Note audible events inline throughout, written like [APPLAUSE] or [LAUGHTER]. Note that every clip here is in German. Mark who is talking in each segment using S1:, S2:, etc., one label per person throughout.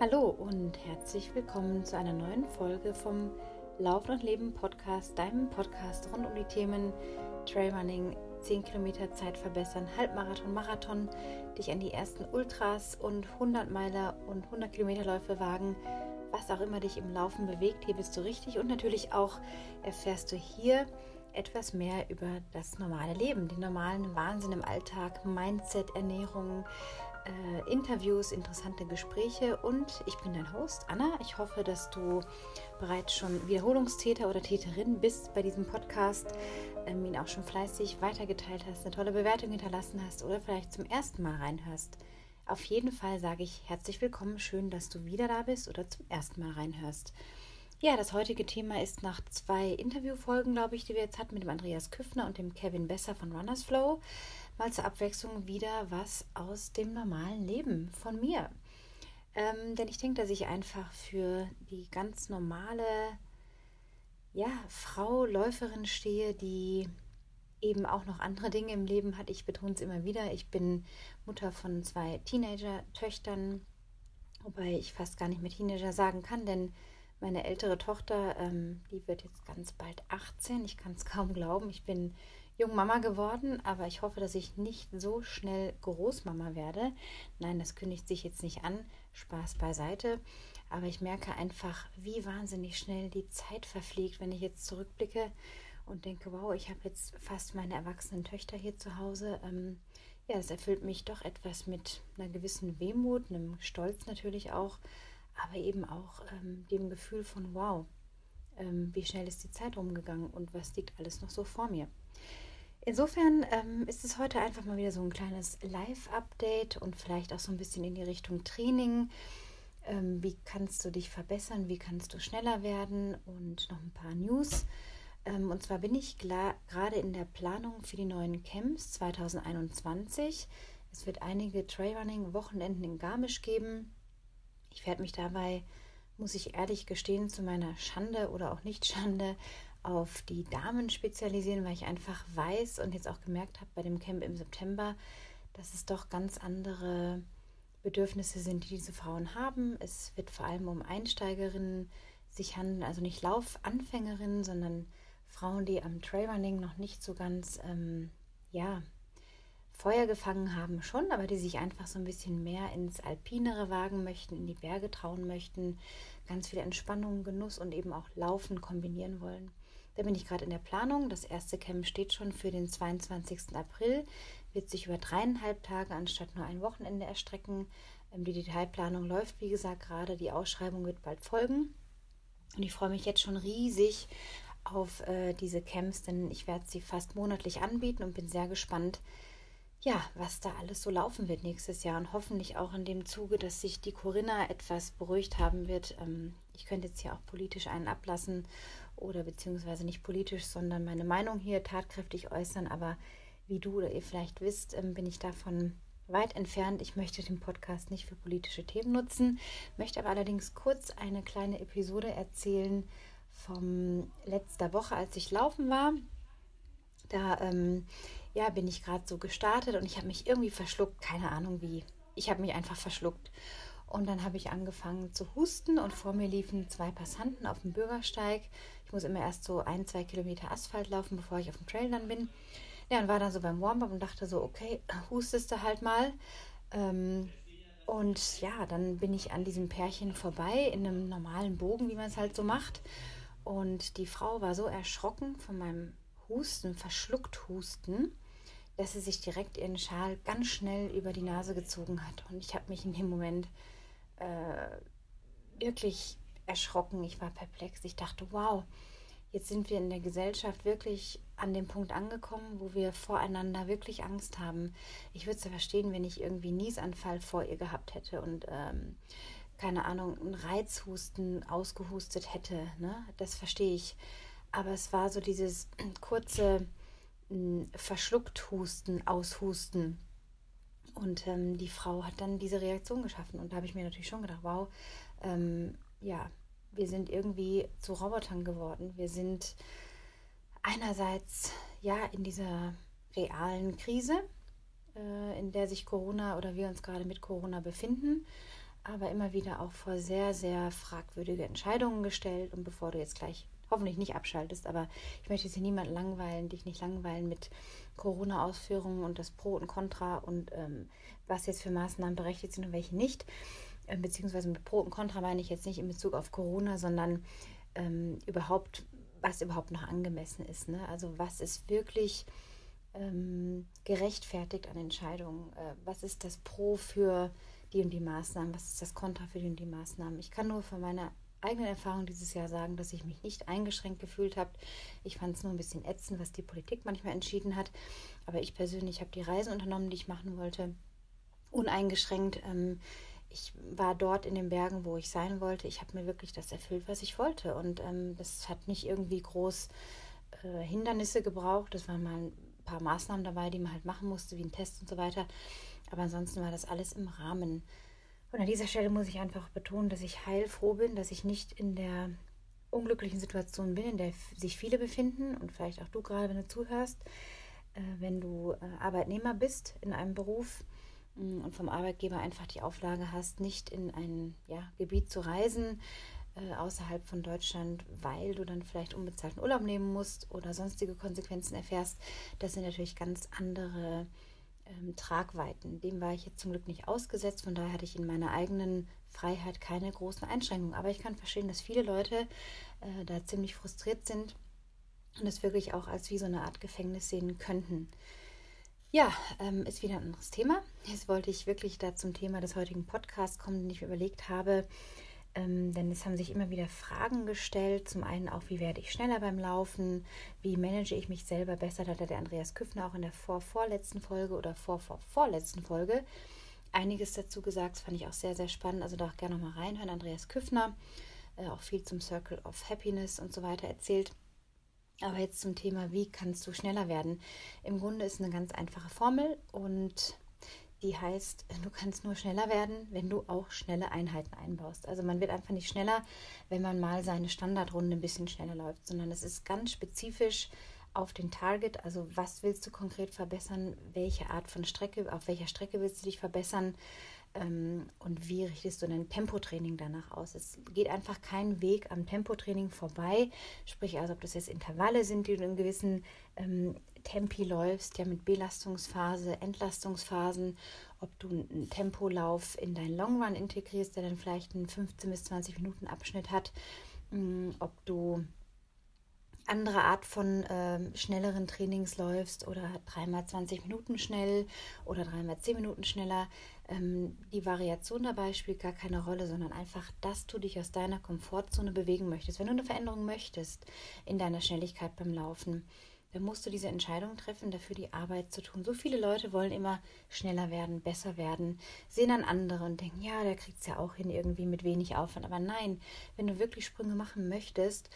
S1: Hallo und herzlich willkommen zu einer neuen Folge vom Laufen und Leben Podcast, deinem Podcast rund um die Themen Trailrunning, 10 Kilometer Zeit verbessern, Halbmarathon, Marathon, dich an die ersten Ultras und 100 Meiler und 100 Kilometerläufe wagen, was auch immer dich im Laufen bewegt, hier bist du richtig und natürlich auch erfährst du hier etwas mehr über das normale Leben, den normalen Wahnsinn im Alltag, Mindset, Ernährung, äh, Interviews, interessante Gespräche und ich bin dein Host Anna. Ich hoffe, dass du bereits schon Wiederholungstäter oder Täterin bist bei diesem Podcast, ähm, ihn auch schon fleißig weitergeteilt hast, eine tolle Bewertung hinterlassen hast oder vielleicht zum ersten Mal reinhörst. Auf jeden Fall sage ich herzlich willkommen, schön, dass du wieder da bist oder zum ersten Mal reinhörst. Ja, das heutige Thema ist nach zwei Interviewfolgen, glaube ich, die wir jetzt hatten mit dem Andreas Küffner und dem Kevin Besser von Runners Flow mal zur Abwechslung wieder was aus dem normalen Leben von mir. Ähm, denn ich denke, dass ich einfach für die ganz normale ja, Frau, Läuferin stehe, die eben auch noch andere Dinge im Leben hat. Ich betone es immer wieder. Ich bin Mutter von zwei Teenager-Töchtern, wobei ich fast gar nicht mehr Teenager sagen kann, denn meine ältere Tochter, ähm, die wird jetzt ganz bald 18. Ich kann es kaum glauben. Ich bin Jungmama geworden, aber ich hoffe, dass ich nicht so schnell Großmama werde. Nein, das kündigt sich jetzt nicht an. Spaß beiseite. Aber ich merke einfach, wie wahnsinnig schnell die Zeit verfliegt, wenn ich jetzt zurückblicke und denke, wow, ich habe jetzt fast meine erwachsenen Töchter hier zu Hause. Ähm, ja, es erfüllt mich doch etwas mit einer gewissen Wehmut, einem Stolz natürlich auch, aber eben auch ähm, dem Gefühl von, wow, ähm, wie schnell ist die Zeit rumgegangen und was liegt alles noch so vor mir. Insofern ähm, ist es heute einfach mal wieder so ein kleines Live-Update und vielleicht auch so ein bisschen in die Richtung Training. Ähm, wie kannst du dich verbessern? Wie kannst du schneller werden? Und noch ein paar News. Ähm, und zwar bin ich gerade in der Planung für die neuen Camps 2021. Es wird einige Trailrunning-Wochenenden in Garmisch geben. Ich werde mich dabei, muss ich ehrlich gestehen, zu meiner Schande oder auch nicht Schande auf die Damen spezialisieren, weil ich einfach weiß und jetzt auch gemerkt habe bei dem Camp im September, dass es doch ganz andere Bedürfnisse sind, die diese Frauen haben. Es wird vor allem um Einsteigerinnen sich handeln, also nicht Laufanfängerinnen, sondern Frauen, die am Trailrunning noch nicht so ganz, ähm, ja, Feuer gefangen haben schon, aber die sich einfach so ein bisschen mehr ins Alpinere wagen möchten, in die Berge trauen möchten, ganz viel Entspannung, Genuss und eben auch Laufen kombinieren wollen. Da bin ich gerade in der Planung. Das erste Camp steht schon für den 22. April, wird sich über dreieinhalb Tage anstatt nur ein Wochenende erstrecken. Ähm, die Detailplanung läuft, wie gesagt, gerade. Die Ausschreibung wird bald folgen. Und ich freue mich jetzt schon riesig auf äh, diese Camps, denn ich werde sie fast monatlich anbieten und bin sehr gespannt, ja, was da alles so laufen wird nächstes Jahr und hoffentlich auch in dem Zuge, dass sich die Corinna etwas beruhigt haben wird. Ähm, ich könnte jetzt hier auch politisch einen ablassen oder beziehungsweise nicht politisch, sondern meine Meinung hier tatkräftig äußern. Aber wie du oder ihr vielleicht wisst, ähm, bin ich davon weit entfernt. Ich möchte den Podcast nicht für politische Themen nutzen, möchte aber allerdings kurz eine kleine Episode erzählen vom letzter Woche, als ich laufen war. Da ähm, ja, bin ich gerade so gestartet und ich habe mich irgendwie verschluckt, keine Ahnung wie. Ich habe mich einfach verschluckt. Und dann habe ich angefangen zu husten und vor mir liefen zwei Passanten auf dem Bürgersteig. Muss immer erst so ein, zwei Kilometer Asphalt laufen, bevor ich auf dem Trail dann bin. Ja, und war dann so beim Warm-up und dachte so, okay, hustest du halt mal. Ähm, und ja, dann bin ich an diesem Pärchen vorbei in einem normalen Bogen, wie man es halt so macht. Und die Frau war so erschrocken von meinem Husten, verschluckt Husten, dass sie sich direkt ihren Schal ganz schnell über die Nase gezogen hat. Und ich habe mich in dem Moment äh, wirklich erschrocken. Ich war perplex. Ich dachte, wow, jetzt sind wir in der Gesellschaft wirklich an dem Punkt angekommen, wo wir voreinander wirklich Angst haben. Ich würde es ja verstehen, wenn ich irgendwie einen Niesanfall vor ihr gehabt hätte und ähm, keine Ahnung, einen Reizhusten ausgehustet hätte. Ne? Das verstehe ich. Aber es war so dieses [CLEARS THROAT] kurze verschluckt husten, aushusten. Und ähm, die Frau hat dann diese Reaktion geschaffen. Und da habe ich mir natürlich schon gedacht, wow, ähm, ja, wir sind irgendwie zu Robotern geworden. Wir sind einerseits ja in dieser realen Krise, äh, in der sich Corona oder wir uns gerade mit Corona befinden. aber immer wieder auch vor sehr, sehr fragwürdige Entscheidungen gestellt. Und bevor du jetzt gleich hoffentlich nicht abschaltest, aber ich möchte jetzt hier niemand langweilen, dich nicht langweilen mit Corona-Ausführungen und das Pro und Contra und ähm, was jetzt für Maßnahmen berechtigt sind und welche nicht. Ähm, beziehungsweise mit Pro und Contra meine ich jetzt nicht in Bezug auf Corona, sondern ähm, überhaupt, was überhaupt noch angemessen ist. Ne? Also was ist wirklich ähm, gerechtfertigt an Entscheidungen? Äh, was ist das Pro für die und die Maßnahmen? Was ist das Contra für die und die Maßnahmen? Ich kann nur von meiner eigenen Erfahrung dieses Jahr sagen, dass ich mich nicht eingeschränkt gefühlt habe. Ich fand es nur ein bisschen ätzend, was die Politik manchmal entschieden hat. Aber ich persönlich habe die Reisen unternommen, die ich machen wollte, uneingeschränkt. Ähm, ich war dort in den Bergen, wo ich sein wollte. Ich habe mir wirklich das erfüllt, was ich wollte. Und ähm, das hat nicht irgendwie groß äh, Hindernisse gebraucht. Das waren mal ein paar Maßnahmen dabei, die man halt machen musste, wie ein Test und so weiter. Aber ansonsten war das alles im Rahmen. Und an dieser Stelle muss ich einfach betonen, dass ich heilfroh bin, dass ich nicht in der unglücklichen Situation bin, in der sich viele befinden und vielleicht auch du gerade, wenn du zuhörst, äh, wenn du äh, Arbeitnehmer bist in einem Beruf und vom Arbeitgeber einfach die Auflage hast, nicht in ein ja, Gebiet zu reisen äh, außerhalb von Deutschland, weil du dann vielleicht unbezahlten Urlaub nehmen musst oder sonstige Konsequenzen erfährst. Das sind natürlich ganz andere ähm, Tragweiten. Dem war ich jetzt zum Glück nicht ausgesetzt. Von daher hatte ich in meiner eigenen Freiheit keine großen Einschränkungen. Aber ich kann verstehen, dass viele Leute äh, da ziemlich frustriert sind und es wirklich auch als wie so eine Art Gefängnis sehen könnten. Ja, ähm, ist wieder ein anderes Thema. Jetzt wollte ich wirklich da zum Thema des heutigen Podcasts kommen, den ich mir überlegt habe, ähm, denn es haben sich immer wieder Fragen gestellt. Zum einen auch, wie werde ich schneller beim Laufen? Wie manage ich mich selber besser? Da hat der Andreas Küffner auch in der vor vorletzten Folge oder vor vor vorletzten Folge einiges dazu gesagt. Das fand ich auch sehr, sehr spannend. Also da auch gerne nochmal reinhören. Andreas Küffner, äh, auch viel zum Circle of Happiness und so weiter erzählt. Aber jetzt zum Thema, wie kannst du schneller werden? Im Grunde ist eine ganz einfache Formel und die heißt, du kannst nur schneller werden, wenn du auch schnelle Einheiten einbaust. Also man wird einfach nicht schneller, wenn man mal seine Standardrunde ein bisschen schneller läuft, sondern es ist ganz spezifisch auf den Target, also was willst du konkret verbessern, welche Art von Strecke, auf welcher Strecke willst du dich verbessern und wie richtest du dein Tempotraining danach aus. Es geht einfach kein Weg am Tempotraining vorbei, sprich also ob das jetzt Intervalle sind, die du in gewissen ähm, Tempi läufst, ja mit Belastungsphase, Entlastungsphasen, ob du einen Tempolauf in deinen Long Run integrierst, der dann vielleicht einen 15 bis 20 Minuten Abschnitt hat, mm, ob du andere Art von äh, schnelleren Trainings läufst oder dreimal 20 Minuten schnell oder dreimal 10 Minuten schneller. Ähm, die Variation dabei spielt gar keine Rolle, sondern einfach, dass du dich aus deiner Komfortzone bewegen möchtest. Wenn du eine Veränderung möchtest in deiner Schnelligkeit beim Laufen, dann musst du diese Entscheidung treffen, dafür die Arbeit zu tun. So viele Leute wollen immer schneller werden, besser werden, sehen dann andere und denken, ja, der kriegt es ja auch hin, irgendwie mit wenig Aufwand. Aber nein, wenn du wirklich Sprünge machen möchtest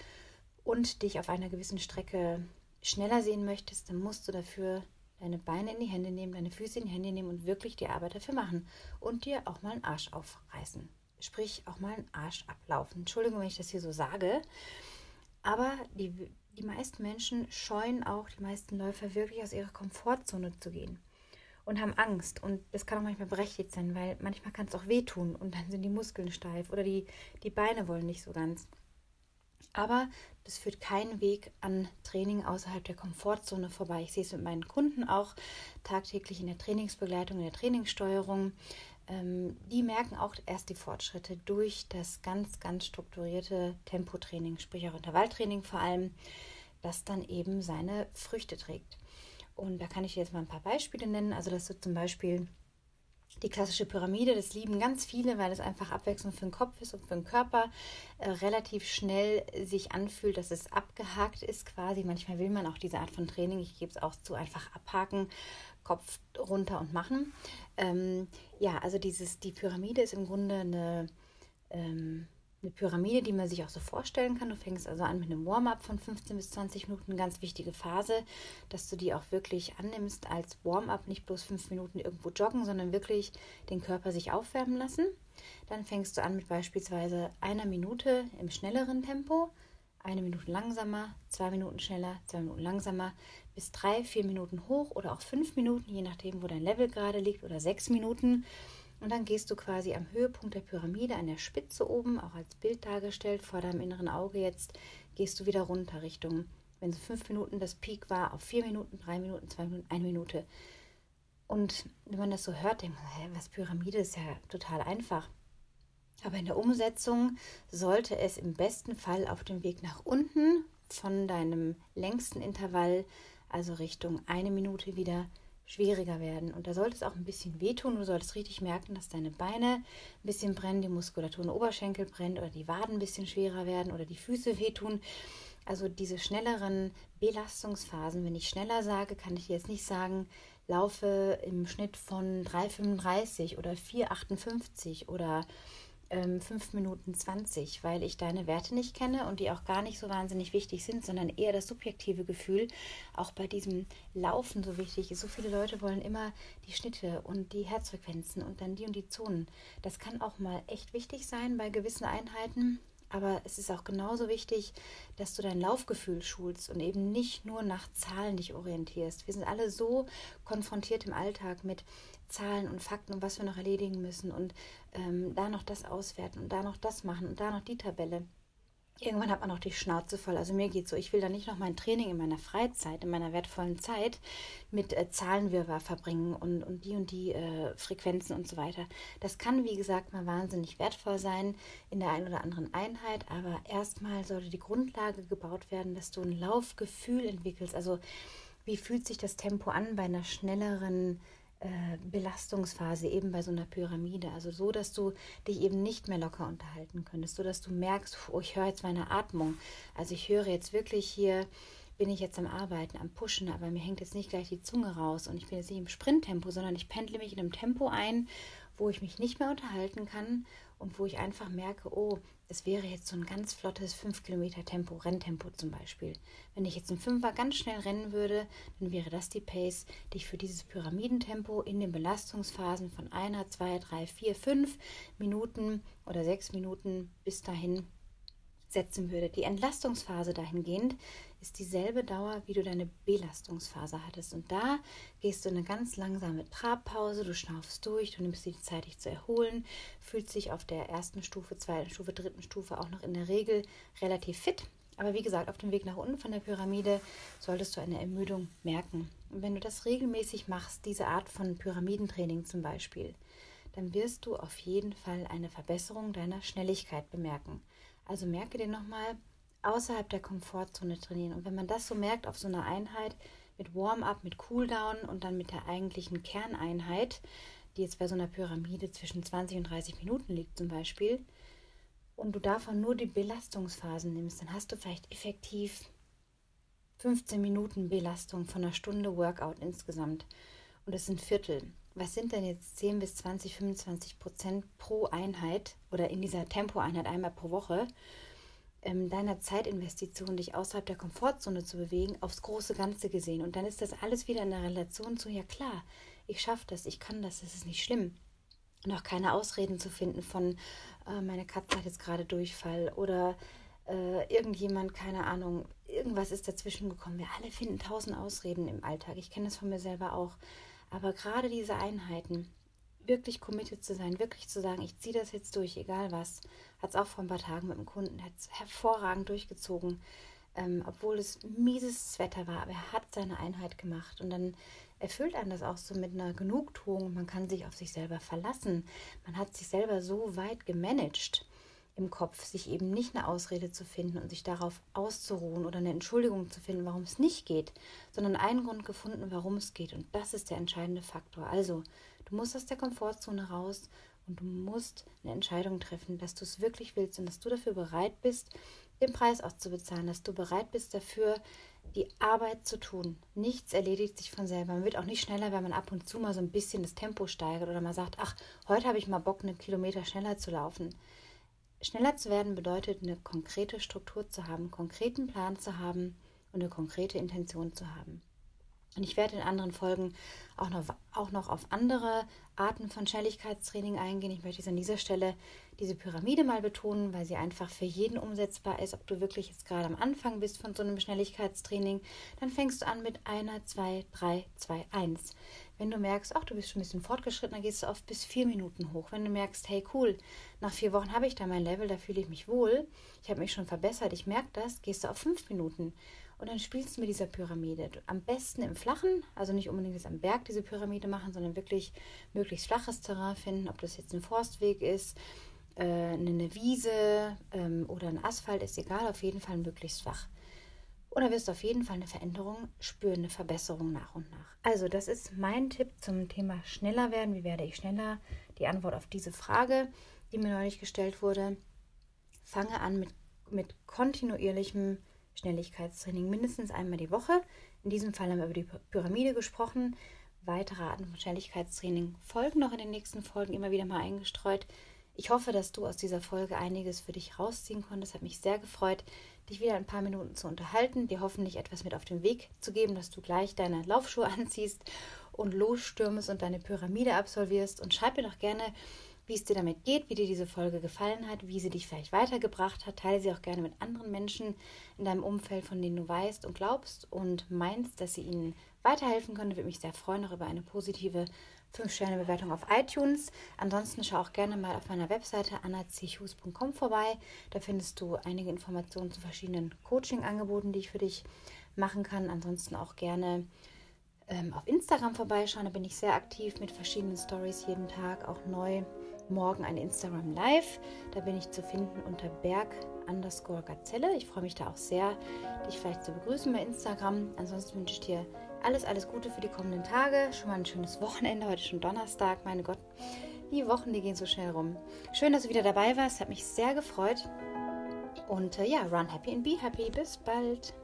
S1: und dich auf einer gewissen Strecke schneller sehen möchtest, dann musst du dafür deine Beine in die Hände nehmen, deine Füße in die Hände nehmen und wirklich die Arbeit dafür machen und dir auch mal einen Arsch aufreißen. Sprich, auch mal einen Arsch ablaufen. Entschuldigung, wenn ich das hier so sage. Aber die, die meisten Menschen scheuen auch, die meisten Läufer wirklich aus ihrer Komfortzone zu gehen und haben Angst. Und das kann auch manchmal berechtigt sein, weil manchmal kann es auch wehtun und dann sind die Muskeln steif oder die, die Beine wollen nicht so ganz. Aber das führt keinen Weg an Training außerhalb der Komfortzone vorbei. Ich sehe es mit meinen Kunden auch tagtäglich in der Trainingsbegleitung, in der Trainingssteuerung. Ähm, die merken auch erst die Fortschritte durch das ganz, ganz strukturierte Tempotraining, sprich auch Intervalltraining vor allem, das dann eben seine Früchte trägt. Und da kann ich jetzt mal ein paar Beispiele nennen. Also, dass du zum Beispiel die klassische Pyramide, das lieben ganz viele, weil es einfach Abwechslung für den Kopf ist und für den Körper äh, relativ schnell sich anfühlt, dass es abgehakt ist quasi. Manchmal will man auch diese Art von Training, ich gebe es auch zu, einfach abhaken, Kopf runter und machen. Ähm, ja, also dieses, die Pyramide ist im Grunde eine ähm, eine Pyramide, die man sich auch so vorstellen kann. Du fängst also an mit einem Warm-up von 15 bis 20 Minuten, ganz wichtige Phase, dass du die auch wirklich annimmst als Warm-up, nicht bloß fünf Minuten irgendwo joggen, sondern wirklich den Körper sich aufwärmen lassen. Dann fängst du an mit beispielsweise einer Minute im schnelleren Tempo, eine Minute langsamer, zwei Minuten schneller, zwei Minuten langsamer, bis drei, vier Minuten hoch oder auch fünf Minuten, je nachdem, wo dein Level gerade liegt, oder sechs Minuten Und dann gehst du quasi am Höhepunkt der Pyramide, an der Spitze oben, auch als Bild dargestellt, vor deinem inneren Auge jetzt, gehst du wieder runter Richtung, wenn so fünf Minuten das Peak war, auf vier Minuten, drei Minuten, zwei Minuten, eine Minute. Und wenn man das so hört, denkt man, hä, was Pyramide ist ja total einfach. Aber in der Umsetzung sollte es im besten Fall auf dem Weg nach unten von deinem längsten Intervall, also Richtung eine Minute wieder schwieriger werden. Und da sollte es auch ein bisschen wehtun. Du solltest richtig merken, dass deine Beine ein bisschen brennen, die Muskulatur in Oberschenkel brennt oder die Waden ein bisschen schwerer werden oder die Füße wehtun. Also diese schnelleren Belastungsphasen, wenn ich schneller sage, kann ich jetzt nicht sagen, laufe im Schnitt von 3,35 oder 4,58 oder ähm, 5 Minuten 20, weil ich deine Werte nicht kenne und die auch gar nicht so wahnsinnig wichtig sind, sondern eher das subjektive Gefühl auch bei diesem Laufen so wichtig ist. So viele Leute wollen immer die Schnitte und die Herzfrequenzen und dann die und die Zonen. Das kann auch mal echt wichtig sein bei gewissen Einheiten. Aber es ist auch genauso wichtig, dass du dein Laufgefühl schulst und eben nicht nur nach Zahlen dich orientierst. Wir sind alle so konfrontiert im Alltag mit Zahlen und Fakten und was wir noch erledigen müssen und ähm, da noch das auswerten und da noch das machen und da noch die Tabelle. Irgendwann hat man auch die Schnauze voll. Also mir geht so, ich will da nicht noch mein Training in meiner Freizeit, in meiner wertvollen Zeit mit äh, Zahlenwirrwarr verbringen und, und die und die äh, Frequenzen und so weiter. Das kann, wie gesagt, mal wahnsinnig wertvoll sein in der einen oder anderen Einheit, aber erstmal sollte die Grundlage gebaut werden, dass du ein Laufgefühl entwickelst. Also wie fühlt sich das Tempo an bei einer schnelleren äh, Belastungsphase eben bei so einer Pyramide. Also so, dass du dich eben nicht mehr locker unterhalten könntest, so dass du merkst, oh, ich höre jetzt meine Atmung. Also ich höre jetzt wirklich hier, bin ich jetzt am Arbeiten, am Pushen, aber mir hängt jetzt nicht gleich die Zunge raus und ich bin jetzt nicht im Sprinttempo, sondern ich pendle mich in einem Tempo ein, wo ich mich nicht mehr unterhalten kann und wo ich einfach merke, oh, es wäre jetzt so ein ganz flottes 5 Kilometer Tempo, Renntempo zum Beispiel. Wenn ich jetzt im Fünfer ganz schnell rennen würde, dann wäre das die Pace, die ich für dieses Pyramidentempo in den Belastungsphasen von einer, zwei, drei, vier, fünf Minuten oder sechs Minuten bis dahin setzen würde. Die Entlastungsphase dahingehend ist dieselbe Dauer, wie du deine Belastungsphase hattest. Und da gehst du eine ganz langsame Trabpause, du schnaufst durch, du nimmst dir die Zeit, dich zu erholen, fühlst dich auf der ersten Stufe, zweiten Stufe, dritten Stufe auch noch in der Regel relativ fit. Aber wie gesagt, auf dem Weg nach unten von der Pyramide solltest du eine Ermüdung merken. Und wenn du das regelmäßig machst, diese Art von Pyramidentraining zum Beispiel, dann wirst du auf jeden Fall eine Verbesserung deiner Schnelligkeit bemerken. Also merke dir nochmal, außerhalb der Komfortzone trainieren. Und wenn man das so merkt auf so einer Einheit mit Warm-up, mit Cooldown und dann mit der eigentlichen Kerneinheit, die jetzt bei so einer Pyramide zwischen 20 und 30 Minuten liegt zum Beispiel, und du davon nur die Belastungsphasen nimmst, dann hast du vielleicht effektiv 15 Minuten Belastung von einer Stunde Workout insgesamt. Und das sind Viertel. Was sind denn jetzt 10 bis 20, 25 Prozent pro Einheit oder in dieser Tempoeinheit einmal pro Woche? Ähm, deiner Zeitinvestition, dich außerhalb der Komfortzone zu bewegen, aufs große Ganze gesehen. Und dann ist das alles wieder in der Relation zu, ja klar, ich schaffe das, ich kann das, das ist nicht schlimm. Und auch keine Ausreden zu finden von, äh, meine Katze hat jetzt gerade Durchfall oder äh, irgendjemand, keine Ahnung, irgendwas ist dazwischen gekommen. Wir alle finden tausend Ausreden im Alltag. Ich kenne das von mir selber auch. Aber gerade diese Einheiten, wirklich committed zu sein, wirklich zu sagen, ich ziehe das jetzt durch, egal was. Hat es auch vor ein paar Tagen mit dem Kunden, hat es hervorragend durchgezogen, ähm, obwohl es mieses Wetter war, aber er hat seine Einheit gemacht und dann erfüllt einen das auch so mit einer Genugtuung. Man kann sich auf sich selber verlassen. Man hat sich selber so weit gemanagt im Kopf, sich eben nicht eine Ausrede zu finden und sich darauf auszuruhen oder eine Entschuldigung zu finden, warum es nicht geht, sondern einen Grund gefunden, warum es geht. Und das ist der entscheidende Faktor. Also Du musst aus der Komfortzone raus und du musst eine Entscheidung treffen, dass du es wirklich willst und dass du dafür bereit bist, den Preis auch zu bezahlen, dass du bereit bist dafür, die Arbeit zu tun. Nichts erledigt sich von selber. Man wird auch nicht schneller, wenn man ab und zu mal so ein bisschen das Tempo steigert oder mal sagt, ach, heute habe ich mal Bock, einen Kilometer schneller zu laufen. Schneller zu werden bedeutet, eine konkrete Struktur zu haben, einen konkreten Plan zu haben und eine konkrete Intention zu haben. Und ich werde in anderen Folgen auch noch, auch noch auf andere Arten von Schnelligkeitstraining eingehen. Ich möchte jetzt an dieser Stelle diese Pyramide mal betonen, weil sie einfach für jeden umsetzbar ist. Ob du wirklich jetzt gerade am Anfang bist von so einem Schnelligkeitstraining, dann fängst du an mit einer, zwei, drei, zwei, eins. Wenn du merkst, ach, du bist schon ein bisschen fortgeschritten, dann gehst du auf bis vier Minuten hoch. Wenn du merkst, hey, cool, nach vier Wochen habe ich da mein Level, da fühle ich mich wohl, ich habe mich schon verbessert, ich merke das, gehst du auf fünf Minuten. Und dann spielst du mit dieser Pyramide. Am besten im Flachen, also nicht unbedingt jetzt am Berg diese Pyramide machen, sondern wirklich möglichst flaches Terrain finden, ob das jetzt ein Forstweg ist, äh, eine Wiese ähm, oder ein Asphalt, ist egal, auf jeden Fall möglichst flach. Oder wirst du auf jeden Fall eine Veränderung spüren, eine Verbesserung nach und nach. Also, das ist mein Tipp zum Thema schneller werden. Wie werde ich schneller? Die Antwort auf diese Frage, die mir neulich gestellt wurde. Fange an mit, mit kontinuierlichem Schnelligkeitstraining, mindestens einmal die Woche. In diesem Fall haben wir über die Pyramide gesprochen. Weitere Arten von Schnelligkeitstraining folgen noch in den nächsten Folgen immer wieder mal eingestreut. Ich hoffe, dass du aus dieser Folge einiges für dich rausziehen konntest. Hat mich sehr gefreut, dich wieder ein paar Minuten zu unterhalten, dir hoffentlich etwas mit auf den Weg zu geben, dass du gleich deine Laufschuhe [LAUGHS] anziehst und losstürmest und deine Pyramide absolvierst. Und schreib mir doch gerne, wie es dir damit geht, wie dir diese Folge gefallen hat, wie sie dich vielleicht weitergebracht hat. Teile sie auch gerne mit anderen Menschen in deinem Umfeld, von denen du weißt und glaubst und meinst, dass sie ihnen weiterhelfen können. Würde mich sehr freuen auch über eine positive 5-Sterne-Bewertung auf iTunes. Ansonsten schau auch gerne mal auf meiner Webseite annachus.com vorbei. Da findest du einige Informationen zu verschiedenen Coaching-Angeboten, die ich für dich machen kann. Ansonsten auch gerne ähm, auf Instagram vorbeischauen. Da bin ich sehr aktiv mit verschiedenen Stories jeden Tag, auch neu. Morgen ein Instagram Live. Da bin ich zu finden unter Berg underscore Gazelle. Ich freue mich da auch sehr, dich vielleicht zu begrüßen bei Instagram. Ansonsten wünsche ich dir alles, alles Gute für die kommenden Tage. Schon mal ein schönes Wochenende. Heute schon Donnerstag. Meine Gott, die Wochen, die gehen so schnell rum. Schön, dass du wieder dabei warst. Hat mich sehr gefreut. Und äh, ja, run happy and be happy. Bis bald.